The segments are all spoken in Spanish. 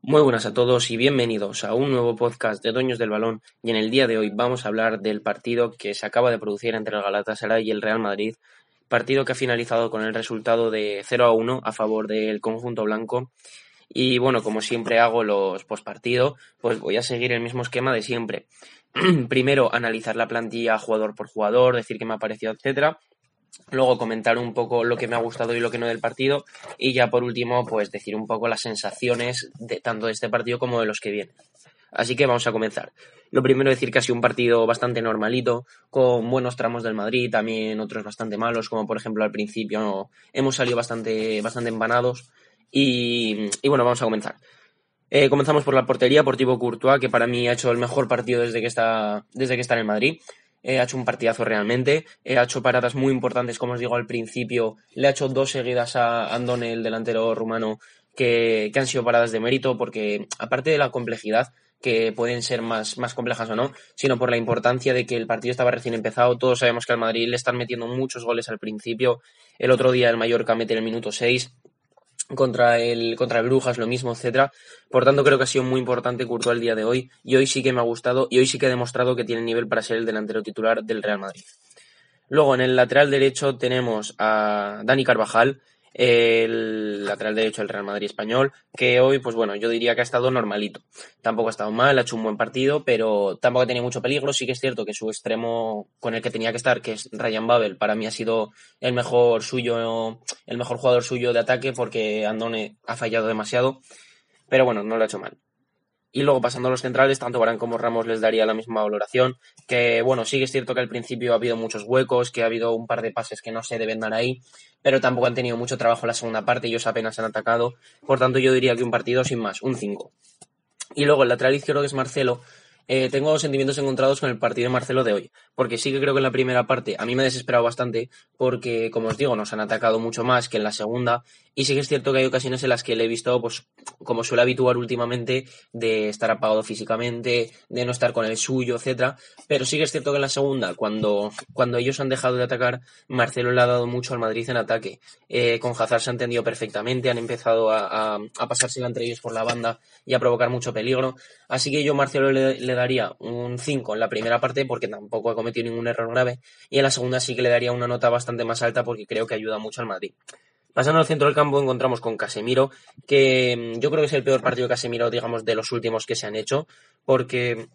Muy buenas a todos y bienvenidos a un nuevo podcast de Dueños del Balón. Y en el día de hoy vamos a hablar del partido que se acaba de producir entre el Galatasaray y el Real Madrid, partido que ha finalizado con el resultado de 0 a 1 a favor del conjunto blanco. Y bueno, como siempre hago los postpartido, pues voy a seguir el mismo esquema de siempre. Primero analizar la plantilla jugador por jugador, decir qué me ha parecido, etcétera luego comentar un poco lo que me ha gustado y lo que no del partido y ya por último pues decir un poco las sensaciones de tanto de este partido como de los que vienen. Así que vamos a comenzar. Lo primero decir que ha sido un partido bastante normalito, con buenos tramos del Madrid, también otros bastante malos, como por ejemplo al principio hemos salido bastante, bastante empanados. Y, bueno, vamos a comenzar. Eh, comenzamos por la portería, por Thibaut Courtois, que para mí ha hecho el mejor partido desde que está, desde que está en el Madrid. Eh, ha hecho un partidazo realmente, eh, ha hecho paradas muy importantes, como os digo al principio, le ha hecho dos seguidas a Andone, el delantero rumano, que, han sido paradas de mérito, porque aparte de la complejidad, que pueden ser más, más complejas o no, sino por la importancia de que el partido estaba recién empezado. Todos sabemos que al Madrid le están metiendo muchos goles al principio. El otro día el Mallorca mete el minuto 6 contra el, contra el Brujas, lo mismo, etcétera. Por tanto, creo que ha sido muy importante Courtois el día de hoy y hoy sí que me ha gustado y hoy sí que ha demostrado que tiene nivel para ser el delantero titular del Real Madrid. Luego, en el lateral derecho tenemos a Dani Carvajal, el lateral derecho del Real Madrid español, que hoy, pues bueno, yo diría que ha estado normalito. Tampoco ha estado mal, ha hecho un buen partido, pero tampoco ha tenido mucho peligro. Sí que es cierto que su extremo con el que tenía que estar, que es Ryan Babel, para mí ha sido el mejor suyo, el mejor jugador suyo de ataque, porque Andone ha fallado demasiado. Pero bueno, no lo ha hecho mal. Y luego pasando a los centrales, tanto Barán como Ramos les daría la misma valoración. Que bueno, sí que es cierto que al principio ha habido muchos huecos, que ha habido un par de pases que no se deben dar ahí, pero tampoco han tenido mucho trabajo en la segunda parte, ellos apenas han atacado. Por tanto, yo diría que un partido sin más, un 5. Y luego el lateral izquierdo que es Marcelo, eh, tengo sentimientos encontrados con el partido de Marcelo de hoy, porque sí que creo que en la primera parte a mí me ha desesperado bastante, porque como os digo, nos han atacado mucho más que en la segunda, y sí que es cierto que hay ocasiones en las que le he visto, pues, como suele habituar últimamente, de estar apagado físicamente, de no estar con el suyo, etcétera. Pero sí que es cierto que en la segunda, cuando, cuando ellos han dejado de atacar, Marcelo le ha dado mucho al Madrid en ataque. Eh, con Hazard se ha entendido perfectamente, han empezado a, a, a pasársela entre ellos por la banda y a provocar mucho peligro. Así que yo Marcelo le, le daría un 5 en la primera parte porque tampoco ha cometido ningún error grave y en la segunda sí que le daría una nota bastante más alta porque creo que ayuda mucho al Madrid. Pasando al centro del campo encontramos con Casemiro, que mm, yo creo que es el peor partido de Casemiro, digamos, de los últimos que se han hecho, porque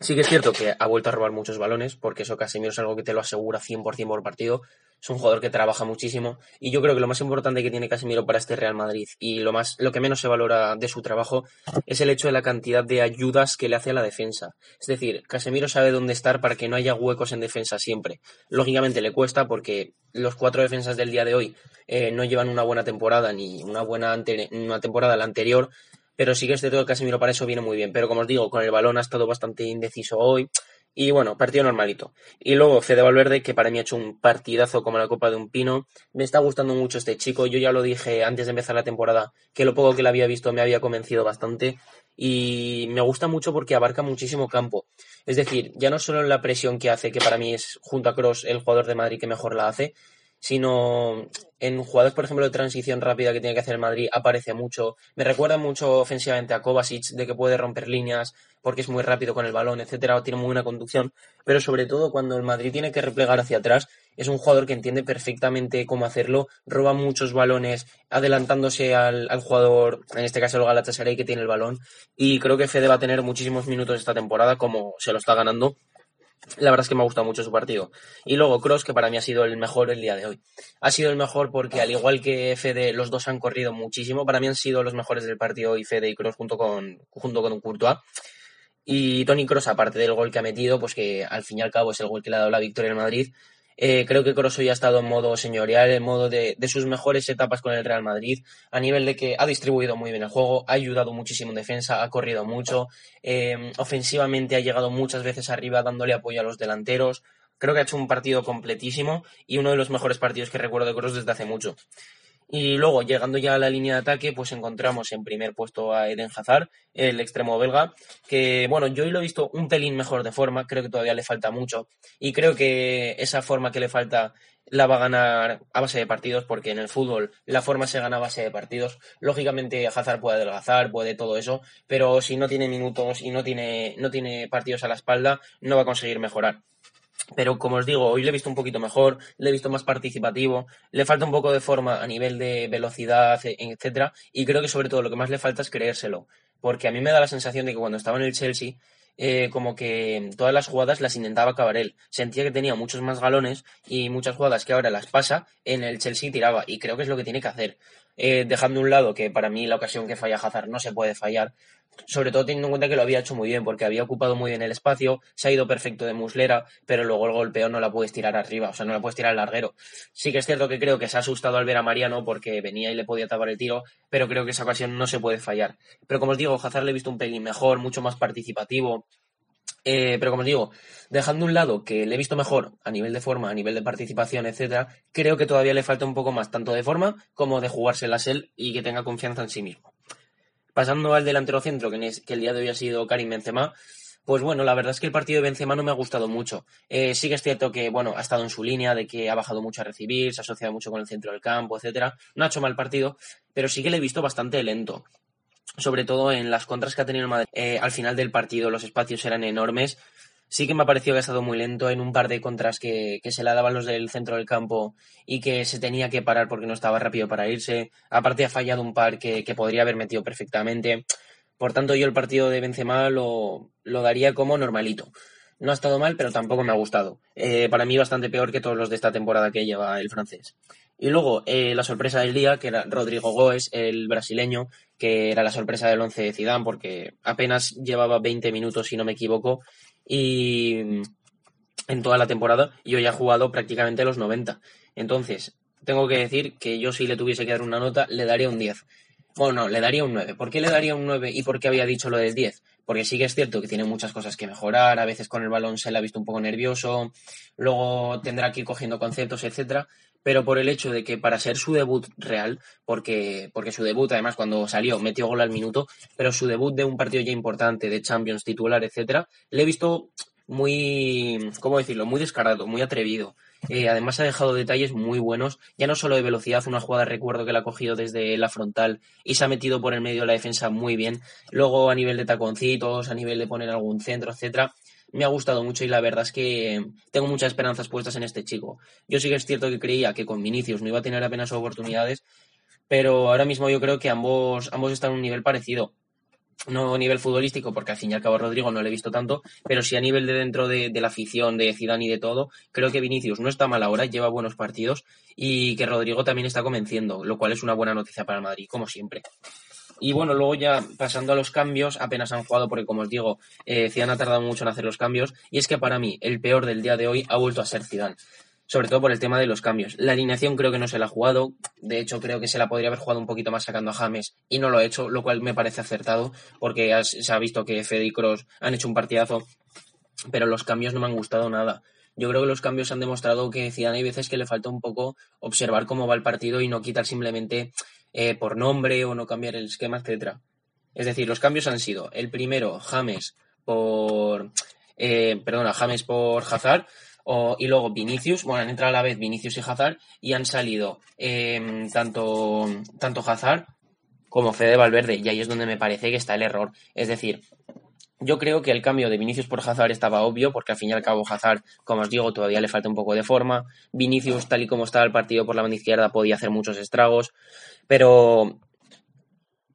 sí que es cierto que ha vuelto a robar muchos balones, porque eso Casemiro es algo que te lo asegura 100% por partido, es un jugador que trabaja muchísimo y yo creo que lo más importante que tiene Casemiro para este Real Madrid y lo más lo que menos se valora de su trabajo es el hecho de la cantidad de ayudas que le hace a la defensa. Es decir, Casemiro sabe dónde estar para que no haya huecos en defensa siempre. Lógicamente le cuesta porque los cuatro defensas del día de hoy eh, no llevan una buena temporada ni una buena una temporada la anterior, pero sí que es cierto que Casemiro para eso viene muy bien. Pero como os digo, con el balón ha estado bastante indeciso hoy. Y bueno, partido normalito. Y luego Fede Valverde, que para mí ha hecho un partidazo como la Copa de un Pino. Me está gustando mucho este chico. Yo ya lo dije antes de empezar la temporada, que lo poco que le había visto me había convencido bastante. Y me gusta mucho porque abarca muchísimo campo. Es decir, ya no solo en la presión que hace, que para mí es junto a Cross el jugador de Madrid que mejor la hace, sino en jugadores, por ejemplo, de transición rápida que tiene que hacer el Madrid, aparece mucho. Me recuerda mucho ofensivamente a Kovacic, de que puede romper líneas porque es muy rápido con el balón, etcétera, o tiene muy buena conducción. Pero sobre todo cuando el Madrid tiene que replegar hacia atrás, es un jugador que entiende perfectamente cómo hacerlo, roba muchos balones, adelantándose al, al jugador, en este caso el Galatasaray, que tiene el balón. Y creo que Fede va a tener muchísimos minutos esta temporada, como se lo está ganando la verdad es que me ha gustado mucho su partido. Y luego Cross, que para mí ha sido el mejor el día de hoy. Ha sido el mejor porque, al igual que Fede, los dos han corrido muchísimo. Para mí han sido los mejores del partido y Fede y Cross junto con, junto con Courtois. Y Tony Cross, aparte del gol que ha metido, pues que al fin y al cabo es el gol que le ha dado la victoria en Madrid, Eh, creo que Kroos ya ha estado en modo señorial, en modo de, sus mejores etapas con el Real Madrid, a nivel de que ha distribuido muy bien el juego, ha ayudado muchísimo en defensa, ha corrido mucho, eh, ofensivamente ha llegado muchas veces arriba dándole apoyo a los delanteros. Creo que ha hecho un partido completísimo y uno de los mejores partidos que recuerdo de Kroos desde hace mucho. Y luego, llegando ya a la línea de ataque, pues encontramos en primer puesto a Eden Hazard, el extremo belga, que bueno, yo hoy lo he visto un pelín mejor de forma, creo que todavía le falta mucho. Y creo que esa forma que le falta la va a ganar a base de partidos, porque en el fútbol la forma se gana a base de partidos. Lógicamente Hazard puede adelgazar, puede todo eso, pero si no tiene minutos y no tiene, no tiene partidos a la espalda, no va a conseguir mejorar. Pero como os digo, hoy le he visto un poquito mejor, le he visto más participativo, le falta un poco de forma a nivel de velocidad, e, etcétera, y creo que sobre todo lo que más le falta es creérselo, porque a mí me da la sensación de que cuando estaba en el Chelsea, eh, como que todas las jugadas las intentaba acabar él. Sentía que tenía muchos más galones y muchas jugadas que ahora las pasa, en el Chelsea tiraba, y creo que es lo que tiene que hacer. Eh, dejando un lado que para mí la ocasión que falla Hazard no se puede fallar, sobre todo teniendo en cuenta que lo había hecho muy bien, porque había ocupado muy bien el espacio, se ha ido perfecto de muslera, pero luego el golpeo no la puedes tirar arriba, o sea, no la puedes tirar al larguero. Sí que es cierto que creo que se ha asustado al ver a Mariano porque venía y le podía tapar el tiro, pero creo que esa ocasión no se puede fallar. Pero como os digo, Hazard le he visto un pelín mejor, mucho más participativo, eh, pero como os digo, dejando un lado que le he visto mejor a nivel de forma, a nivel de participación, etcétera, creo que todavía le falta un poco más, tanto de forma como de jugárselas él y que tenga confianza en sí mismo. Pasando al delantero centro, que, el día de hoy ha sido Karim Benzema, pues bueno, la verdad es que el partido de Benzema no me ha gustado mucho. Eh, sí que es cierto que, bueno, ha estado en su línea, de que ha bajado mucho a recibir, se ha asociado mucho con el centro del campo, etcétera. No ha hecho mal partido, pero sí que le he visto bastante lento. Sobre todo en las contras que ha tenido Madrid. Eh, al final del partido los espacios eran enormes sí que me ha parecido que ha estado muy lento en un par de contras que, se le daban los del centro del campo y que se tenía que parar porque no estaba rápido para irse. Aparte ha fallado un par que, podría haber metido perfectamente. Por tanto, yo el partido de Benzema lo, lo daría como normalito. No ha estado mal, pero tampoco me ha gustado. Eh, para mí bastante peor que todos los de esta temporada que lleva el francés. Y luego eh, la sorpresa del día, que era Rodrigo Goes, el brasileño, que era la sorpresa del once de Zidane, porque apenas llevaba 20 minutos, si no me equivoco, y en toda la temporada y hoy ha jugado prácticamente los 90. Entonces, tengo que decir que yo si le tuviese que dar una nota, le daría un 10. Bueno, le daría un 9. ¿Por qué le daría un 9 y por qué había dicho lo del 10? Porque sí que es cierto que tiene muchas cosas que mejorar, a veces con el balón se le ha visto un poco nervioso, luego tendrá que ir cogiendo conceptos, etcétera, pero por el hecho de que para ser su debut real, porque, porque su debut además cuando salió metió gol al minuto, pero su debut de un partido ya importante, de Champions titular, etcétera, le he visto muy, ¿cómo decirlo?, muy descarado, muy atrevido. Eh, además ha dejado detalles muy buenos, ya no solo de velocidad, una jugada recuerdo que la ha cogido desde la frontal y se ha metido por el medio de la defensa muy bien. Luego a nivel de taconcitos, a nivel de poner algún centro, etcétera, me ha gustado mucho y la verdad es que tengo muchas esperanzas puestas en este chico. Yo sí que es cierto que creía que con Vinicius no iba a tener apenas oportunidades, pero ahora mismo yo creo que ambos, ambos están a un nivel parecido. No a nivel futbolístico, porque al fin y al cabo a Rodrigo no le he visto tanto, pero sí a nivel de dentro de, la afición, de Zidane y de todo, creo que Vinicius no está mal ahora, lleva buenos partidos y que Rodrigo también está convenciendo, lo cual es una buena noticia para Madrid, como siempre. Y bueno, luego ya pasando a los cambios, apenas han jugado porque, como os digo, eh, Zidane ha tardado mucho en hacer los cambios. Y es que para mí, el peor del día de hoy ha vuelto a ser Zidane. Sobre todo por el tema de los cambios. La alineación creo que no se la ha jugado. De hecho, creo que se la podría haber jugado un poquito más sacando a James y no lo ha hecho, lo cual me parece acertado porque se ha visto que Fede y Cross han hecho un partidazo. Pero los cambios no me han gustado nada yo creo que los cambios han demostrado que Zidane hay veces que le falta un poco observar cómo va el partido y no quitar simplemente eh, por nombre o no cambiar el esquema, etcétera. Es decir, los cambios han sido el primero, James por eh, perdona, James por Hazard y luego Vinicius, bueno, han entrado a la vez Vinicius y Hazard y han salido em, tanto, tanto Hazard como Fede Valverde y ahí es donde me parece que está el error. Es decir, yo creo que el cambio de Vinicius por Hazard estaba obvio, porque al fin y al cabo Hazard, como os digo, todavía le falta un poco de forma. Vinicius, tal y como estaba el partido por la banda izquierda, podía hacer muchos estragos. Pero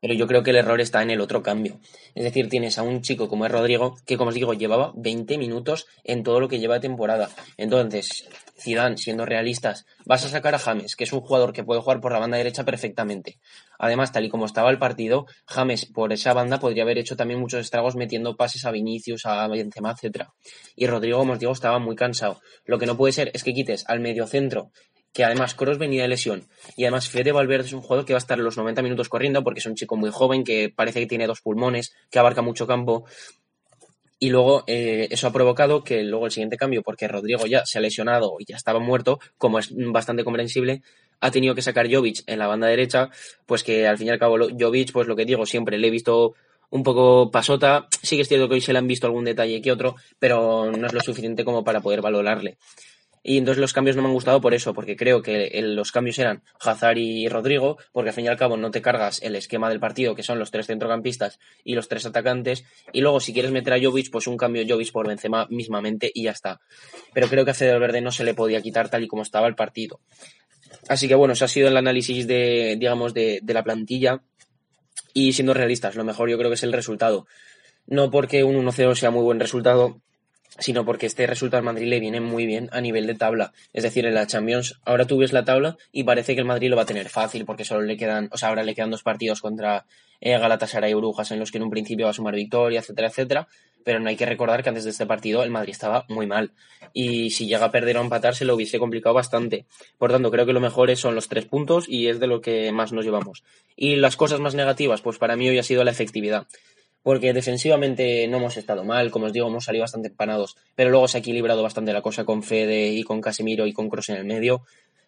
Pero yo creo que el error está en el otro cambio. Es decir, tienes a un chico como es Rodrigo, que como os digo, llevaba 20 minutos en todo lo que lleva de temporada. Entonces, Zidane, siendo realistas, vas a sacar a James, que es un jugador que puede jugar por la banda derecha perfectamente. Además, tal y como estaba el partido, James por esa banda podría haber hecho también muchos estragos metiendo pases a Vinicius, a Benzema, etcétera. Y Rodrigo, como os digo, estaba muy cansado. Lo que no puede ser es que quites al mediocentro que además Kroos venía de lesión. Y además Fede Valverde es un jugador que va a estar los 90 minutos corriendo porque es un chico muy joven que parece que tiene dos pulmones, que abarca mucho campo. Y luego eh, eso ha provocado que luego el siguiente cambio, porque Rodrigo ya se ha lesionado y ya estaba muerto, como es bastante comprensible, ha tenido que sacar Jovic en la banda derecha, pues que al fin y al cabo Jovic, pues lo que digo siempre, le he visto un poco pasota, sí que es cierto que hoy se le han visto algún detalle que otro, pero no es lo suficiente como para poder valorarle. Y entonces los cambios no me han gustado por eso, porque creo que los cambios eran Hazard y Rodrigo, porque al fin y al cabo no te cargas el esquema del partido, que son los tres centrocampistas y los tres atacantes. Y luego, si quieres meter a Jovic, pues un cambio Jovic por Benzema mismamente y ya está. Pero creo que a Fede Verde no se le podía quitar tal y como estaba el partido. Así que bueno, ese ha sido el análisis de, digamos, de la plantilla. Y siendo realistas, lo mejor yo creo que es el resultado. No porque un 1-0 sea muy buen resultado, sino porque este resultado al Madrid le viene muy bien a nivel de tabla. Es decir, en la Champions, ahora tú ves la tabla y parece que el Madrid lo va a tener fácil porque solo le quedan, o sea, ahora le quedan dos partidos contra eh, Galatasaray y Brujas en los que en un principio va a sumar victoria, etcétera, etcétera. Pero no hay que recordar que antes de este partido el Madrid estaba muy mal. Y si llega a perder o empatar se lo hubiese complicado bastante. Por tanto, creo que lo mejor son los tres puntos y es de lo que más nos llevamos. Y las cosas más negativas, pues para mí hoy ha sido la efectividad porque defensivamente no hemos estado mal, como os digo, hemos salido bastante empanados, pero luego se ha equilibrado bastante la cosa con Fede y con Casemiro y con Cross en el medio,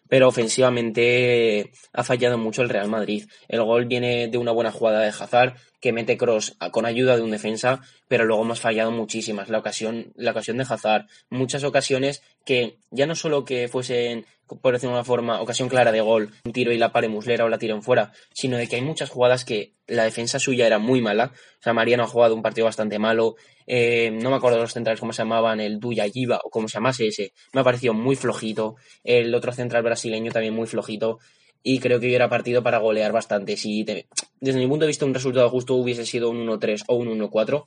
pero ofensivamente ha fallado mucho el Real Madrid. El gol viene de una buena jugada de Hazard, que mete Cross con ayuda de un defensa, pero luego hemos fallado muchísimas. La ocasión, la ocasión de Hazard, muchas ocasiones que ya no solo que fuesen por decirlo de una forma, ocasión clara de gol, un tiro y la pare Muslera o la en fuera, sino de que hay muchas jugadas que la defensa suya era muy mala. O sea, Mariano ha jugado un partido bastante malo. Eh, no me acuerdo de los centrales cómo se llamaban, el Duya Yiva o cómo se llamase ese. Me ha parecido muy flojito. El otro central brasileño también muy flojito. Y creo que hubiera partido para golear bastante. Si desde mi punto de vista un resultado justo hubiese sido un 1-3 o un 1-4,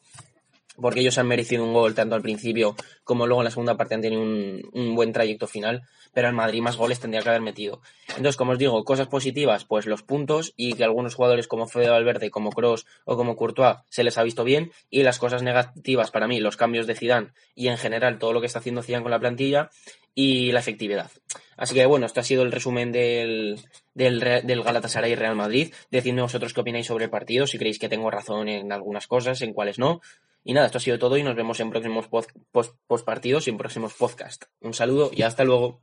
porque ellos han merecido un gol tanto al principio como luego en la segunda parte han tenido un, buen trayecto final, pero el Madrid más goles tendría que haber metido. Entonces, como os digo, cosas positivas, pues los puntos y que algunos jugadores como Fede Valverde, como Cross o como Courtois se les ha visto bien y las cosas negativas para mí, los cambios de Zidane y en general todo lo que está haciendo Zidane con la plantilla y la efectividad. Así que bueno, esto ha sido el resumen del, del, del Galatasaray Real Madrid. Decidme vosotros qué opináis sobre el partido, si creéis que tengo razón en algunas cosas, en cuáles no. Y nada, esto ha sido todo y nos vemos en próximos post, partidos y en próximos podcasts. Un saludo y hasta luego.